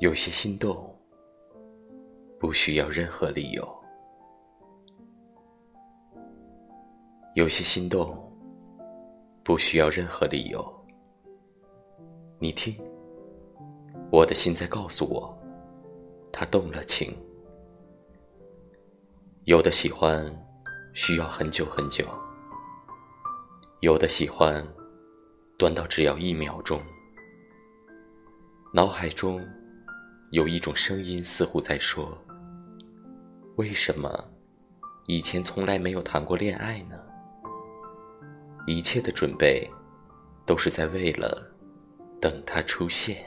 有些心动，不需要任何理由；有些心动，不需要任何理由。你听，我的心在告诉我，他动了情。有的喜欢需要很久很久，有的喜欢短到只要一秒钟。脑海中。有一种声音似乎在说：“为什么以前从来没有谈过恋爱呢？一切的准备都是在为了等他出现。”